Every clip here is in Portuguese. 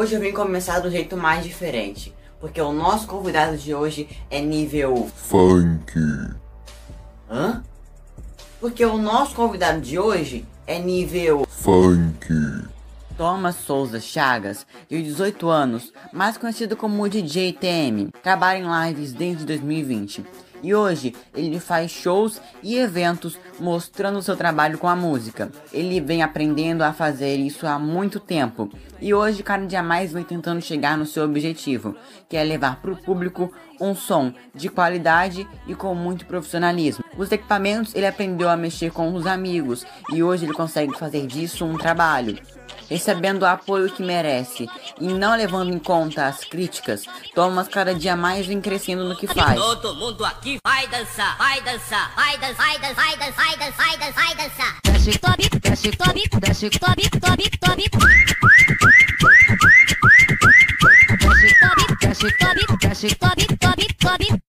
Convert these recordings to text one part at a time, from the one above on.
Hoje eu vim começar do jeito mais diferente, porque o nosso convidado de hoje é nível Funk. Hã? Porque o nosso convidado de hoje é nível Funk. Thomas Souza Chagas, de 18 anos, mais conhecido como DJ TM, trabalha em lives desde 2020. E hoje ele faz shows e eventos mostrando seu trabalho com a música. Ele vem aprendendo a fazer isso há muito tempo e hoje cada dia mais vem tentando chegar no seu objetivo, que é levar para o público um som de qualidade e com muito profissionalismo. Os equipamentos ele aprendeu a mexer com os amigos e hoje ele consegue fazer disso um trabalho recebendo o apoio que merece e não levando em conta as críticas, Thomas cada dia mais vem crescendo no que faz. Todo mundo aqui vai dançar, vai dançar, vai dançar, vai dançar, vai dançar, vai dançar, vai dançar, vai dançar. Desce, tobi, desce, tobi, desce, tobi, tobi, tobi. Desce, tobi, desce, tobi, desce, tobi, tobi, tobi.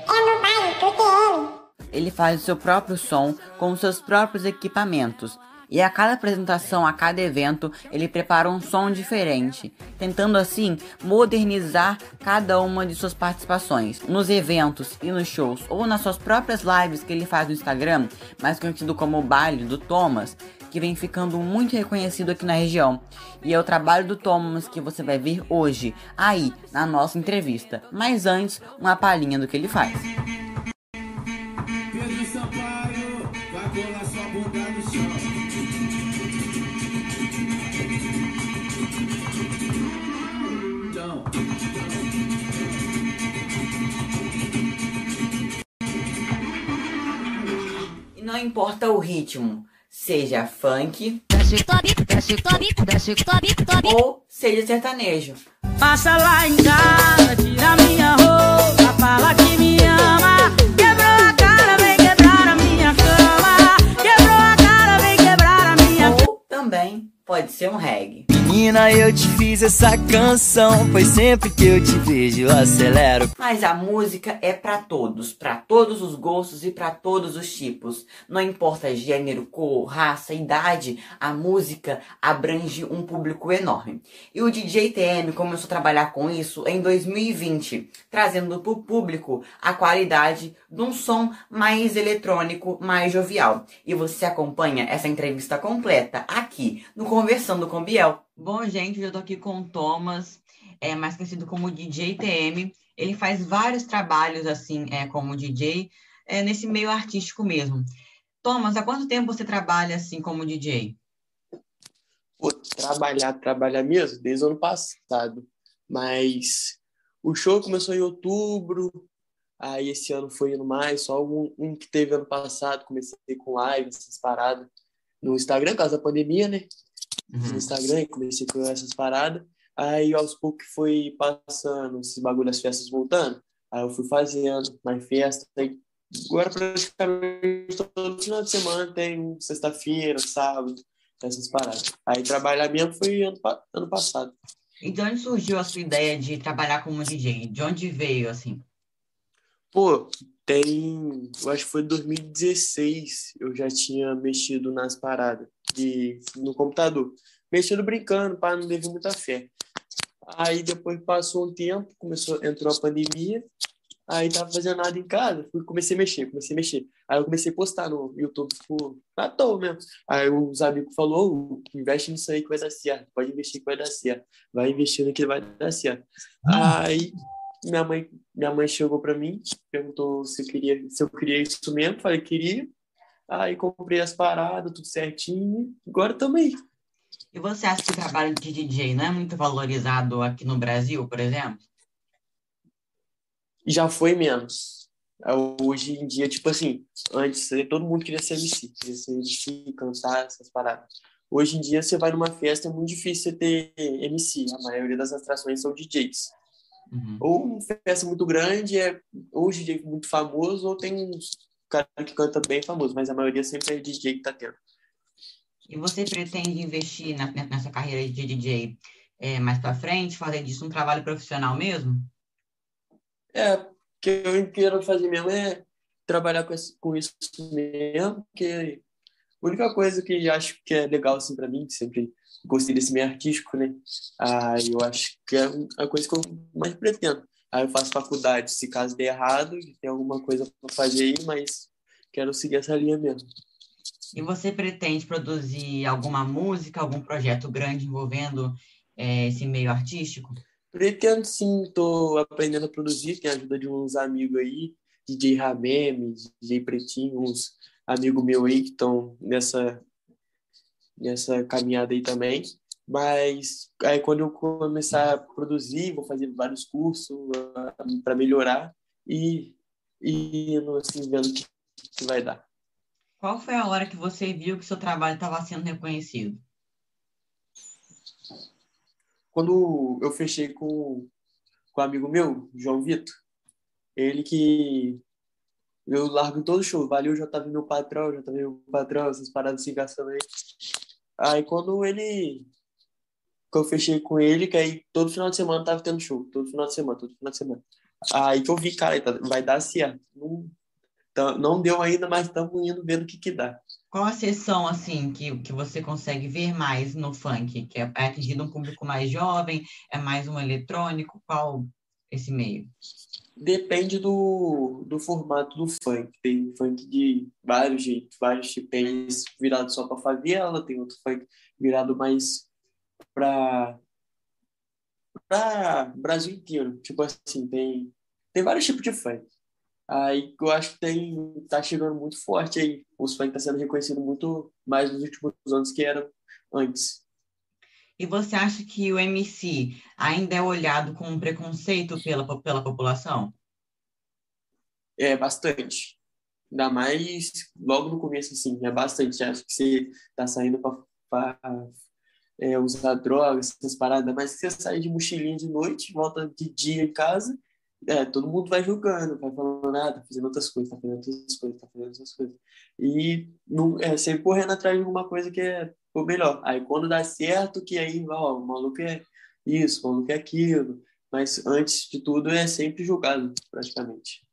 É no baile do TM. Ele faz o seu próprio som com os seus próprios equipamentos. E a cada apresentação, a cada evento, ele prepara um som diferente, tentando assim modernizar cada uma de suas participações. Nos eventos e nos shows, ou nas suas próprias lives que ele faz no Instagram, mais conhecido como o baile do Thomas, que vem ficando muito reconhecido aqui na região. E é o trabalho do Thomas que você vai ver hoje, aí, na nossa entrevista. Mas antes, uma palhinha do que ele faz. Não importa o ritmo, seja funk ou seja sertanejo. Passa lá em casa, tira minha roupa, pode ser um reggae. Menina, eu te fiz essa canção, pois sempre que eu te vejo eu acelero. Mas a música é pra todos, pra todos os gostos e pra todos os tipos. Não importa gênero, cor, raça, idade, a música abrange um público enorme. E o DJ TM começou a trabalhar com isso em 2020, trazendo pro público a qualidade de um som mais eletrônico, mais jovial. E você acompanha essa entrevista completa aqui no Conversando com Biel. Bom, gente, eu tô aqui com o Thomas, é mais conhecido como DJ TM. Ele faz vários trabalhos assim, é, como DJ, é, nesse meio artístico mesmo. Thomas, há quanto tempo você trabalha assim como DJ? Pô, trabalhar, trabalhar mesmo, desde o ano passado. Mas o show começou em outubro, aí esse ano foi indo mais, só um, um que teve ano passado, comecei com live, essas paradas no Instagram, por causa da pandemia, né? No Instagram, comecei com essas paradas. Aí aos poucos foi passando esses bagulho das festas voltando. Aí eu fui fazendo mais festa. Aí, agora praticamente todo final de semana tem sexta-feira, sábado, essas paradas. Aí trabalhar mesmo foi ano, ano passado. E de onde surgiu a sua ideia de trabalhar como DJ? De onde veio, assim? Pô, tem. Eu acho que foi 2016 eu já tinha mexido nas paradas de, no computador. Mexido brincando, para não dever muita fé. Aí depois passou um tempo, começou, entrou a pandemia, aí tava fazendo nada em casa, fui, comecei a mexer, comecei a mexer. Aí eu comecei a postar no YouTube, tipo, à toa mesmo. Aí os amigos falaram, investe nisso aí que vai dar certo, pode investir que vai dar certo, vai investindo que vai dar certo. Aí minha mãe, minha mãe chegou para mim, perguntou se eu queria, se eu queria isso mesmo, falei que queria. Aí comprei as paradas, tudo certinho, agora também. E você acha que o trabalho de DJ não é muito valorizado aqui no Brasil, por exemplo? Já foi menos. É, Hoje em dia, tipo assim, antes todo mundo queria ser MC, queria ser MC, cantar essas paradas. Hoje em dia, você vai numa festa, é muito difícil você ter MC. A maioria das atrações são DJs. Uhum. Ou uma festa muito grande, é ou DJ muito famoso, ou tem uns cara que canta bem famoso, mas a maioria sempre é DJ que tá tendo. E você pretende investir na- nessa carreira de DJ é, mais pra frente, fazer disso um trabalho profissional mesmo? É, o que eu quero fazer mesmo é trabalhar com, esse- com isso mesmo, porque A única coisa que eu acho que é legal, assim, pra mim, que sempre gostei desse meio artístico, né? Ah, eu acho que é a coisa que eu mais pretendo. Aí eu faço faculdade, se caso der errado, tem alguma coisa para fazer aí, mas quero seguir essa linha mesmo. E você pretende produzir alguma música, algum projeto grande envolvendo é, esse meio artístico? Pretendo sim, estou aprendendo a produzir, tem a ajuda de uns amigos aí, DJ Rameme, DJ Pretinho, uns amigos meus aí que estão nessa, nessa caminhada aí também. Mas aí quando eu começar a produzir, vou fazer vários cursos para melhorar e, e assim, vendo o que, que vai dar. Qual foi a hora que você viu que seu trabalho estava sendo reconhecido? Quando eu fechei com, com um amigo meu, João Vitor, ele que eu largo em todo show, valeu, já tá meu patrão, já tá meu patrão, essas paradas assim gastando aí. Aí quando ele que eu fechei com ele, que aí todo final de semana tava tendo show, todo final de semana, todo final de semana. Aí que eu vi, cara, tá, vai dar certo. Não, tá, não deu ainda, mas estamos indo vendo o que que dá. Qual a sessão, assim, que, que você consegue ver mais no funk? Que é, é atingido um público mais jovem? É mais um eletrônico? Qual esse meio? Depende do, do formato do funk. Tem funk de vários jeitos, vários tipos. Virado só para favela, tem outro funk virado mais para para Brasil inteiro. Tipo assim, tem tem vários tipos de funk. Aí eu acho que tem tá chegando muito forte aí. Os funk tá sendo reconhecido muito mais nos últimos anos que eram antes. E você acha que o MC ainda é olhado com preconceito pela, pela população? É, bastante. Ainda mais logo no começo, assim, é bastante. Acho que você tá saindo para é, usar drogas, essas paradas, mas se você sair de mochilinha de noite, volta de dia em casa, é, todo mundo vai julgando, vai falando, ah, tá fazendo outras coisas, tá fazendo outras coisas, tá fazendo outras coisas. E não, é sempre correndo atrás de alguma coisa que é melhor. Aí quando dá certo, que aí, ó, o maluco é isso, o maluco é aquilo. Mas antes de tudo é sempre julgado, praticamente.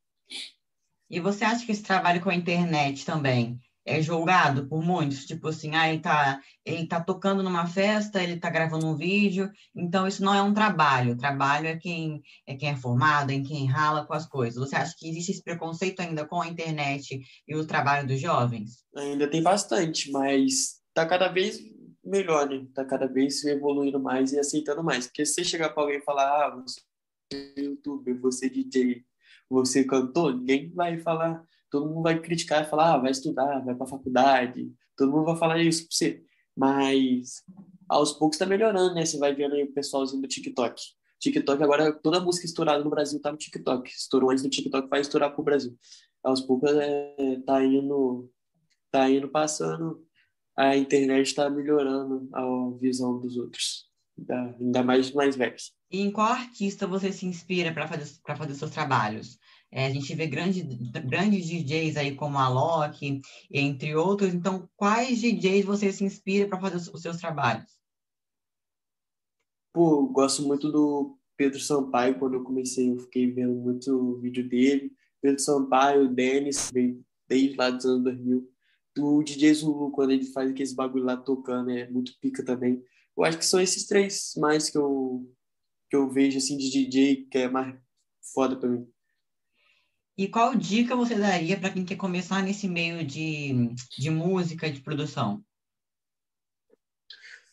E você acha que esse trabalho com a internet também é julgado por muitos, tipo assim, ah, ele tá, ele tá tocando numa festa, ele tá gravando um vídeo, então isso não é um trabalho, o trabalho é quem é quem é formado, em quem rala com as coisas. Você acha que existe esse preconceito ainda com a internet e o trabalho dos jovens? Ainda tem bastante, mas tá cada vez melhor, né? Tá cada vez evoluindo mais e aceitando mais. Porque se você chegar para alguém e falar, ah, você é youtuber, você é DJ, você cantou, ninguém vai falar todo mundo vai criticar e falar, ah, vai estudar, vai para faculdade, todo mundo vai falar isso para você. Mas aos poucos está melhorando, né? Você vai vendo aí o pessoalzinho do TikTok. TikTok agora, toda música estourada no Brasil tá no TikTok. Estourou antes do TikTok, vai estourar pro Brasil. Aos poucos é, tá indo, tá indo passando, a internet está melhorando a visão dos outros, ainda mais mais velhos. E em qual artista você se inspira para fazer fazer seus trabalhos? É, a gente vê grandes, grandes DJs aí como a Loki, entre outros. Então, quais DJs você se inspira para fazer os seus trabalhos? Pô, gosto muito do Pedro Sampaio. Quando eu comecei, eu fiquei vendo muito vídeo dele. Pedro Sampaio, Dennis, desde lá dos anos 2000. Do DJ Zulu, quando ele faz aqueles bagulho lá tocando, é muito pica também. Eu acho que são esses três mais que eu, que eu vejo, assim, de DJ, que é mais foda pra mim. E qual dica você daria para quem quer começar nesse meio de, de música, de produção?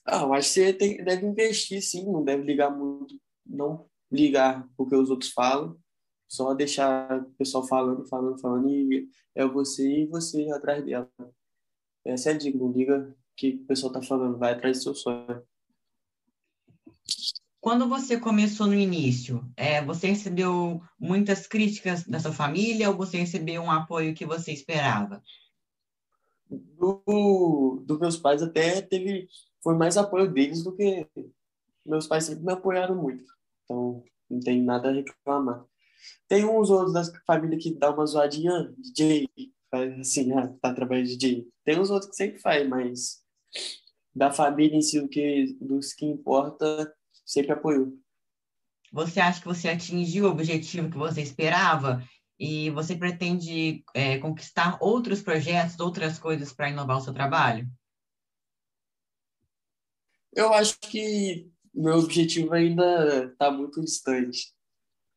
Ah, eu acho que você tem, deve investir, sim, não deve ligar muito, não ligar porque os outros falam, só deixar o pessoal falando, falando, falando, e é você e você atrás dela. Essa é a dica, não liga o que o pessoal tá falando, vai atrás do seu sonho. Quando você começou no início, é, você recebeu muitas críticas da sua família ou você recebeu um apoio que você esperava? Do, dos meus pais até teve, foi mais apoio deles do que meus pais sempre me apoiaram muito. Então, não tem nada a reclamar. Tem uns outros da família que dá uma zoadinha, DJ, faz assim, ah, tá trabalhando de DJ. Tem uns outros que sempre faz, mas da família em si, que, dos que importa, sempre apoiou. Você acha que você atingiu o objetivo que você esperava? E você pretende é, conquistar outros projetos, outras coisas para inovar o seu trabalho? Eu acho que meu objetivo ainda está muito distante.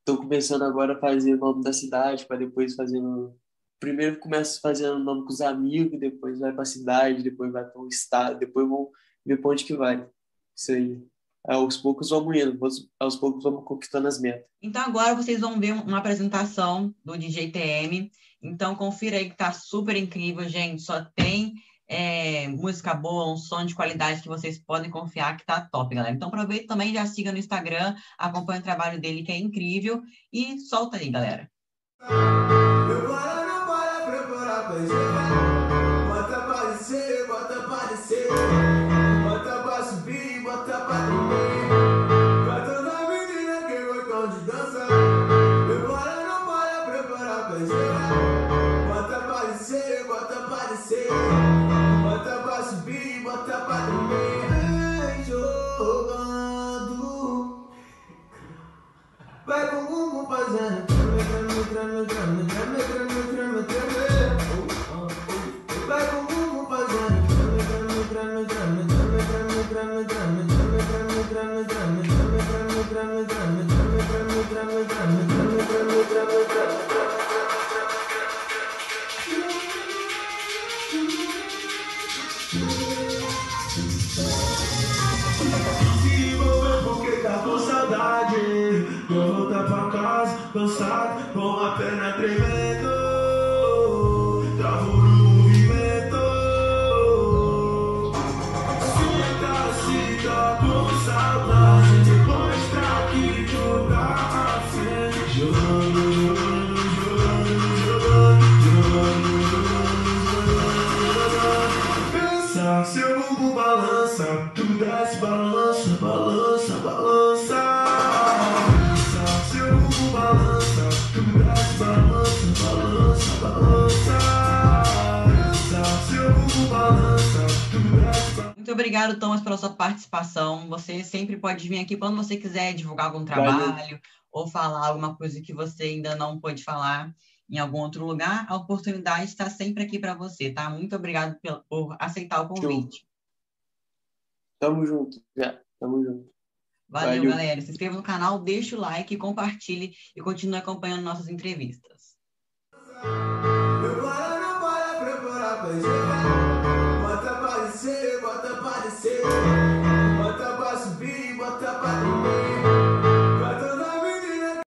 Estou começando agora a fazer o nome da cidade, para depois fazer no... Primeiro começo fazendo o nome com os amigos, depois vai para a cidade, depois vai para o estado, depois vão ver para onde que vai. Isso aí. Aos poucos vamos indo, aos poucos vamos conquistando as metas. Então agora vocês vão ver uma apresentação do DJ TM. Então confira aí que tá super incrível, gente. Só tem é, música boa, um som de qualidade que vocês podem confiar que tá top, galera. Então aproveita também, já siga no Instagram, acompanha o trabalho dele que é incrível e solta aí, galera. Obrigado, Thomas, pela sua participação. Você sempre pode vir aqui quando você quiser divulgar algum trabalho ou falar alguma coisa que você ainda não pôde falar em algum outro lugar. A oportunidade está sempre aqui para você, tá? Muito obrigado por aceitar o convite. Tamo junto, já. Tamo junto. Valeu, Valeu. galera. Se inscreva no canal, deixa o like, compartilhe e continue acompanhando nossas entrevistas.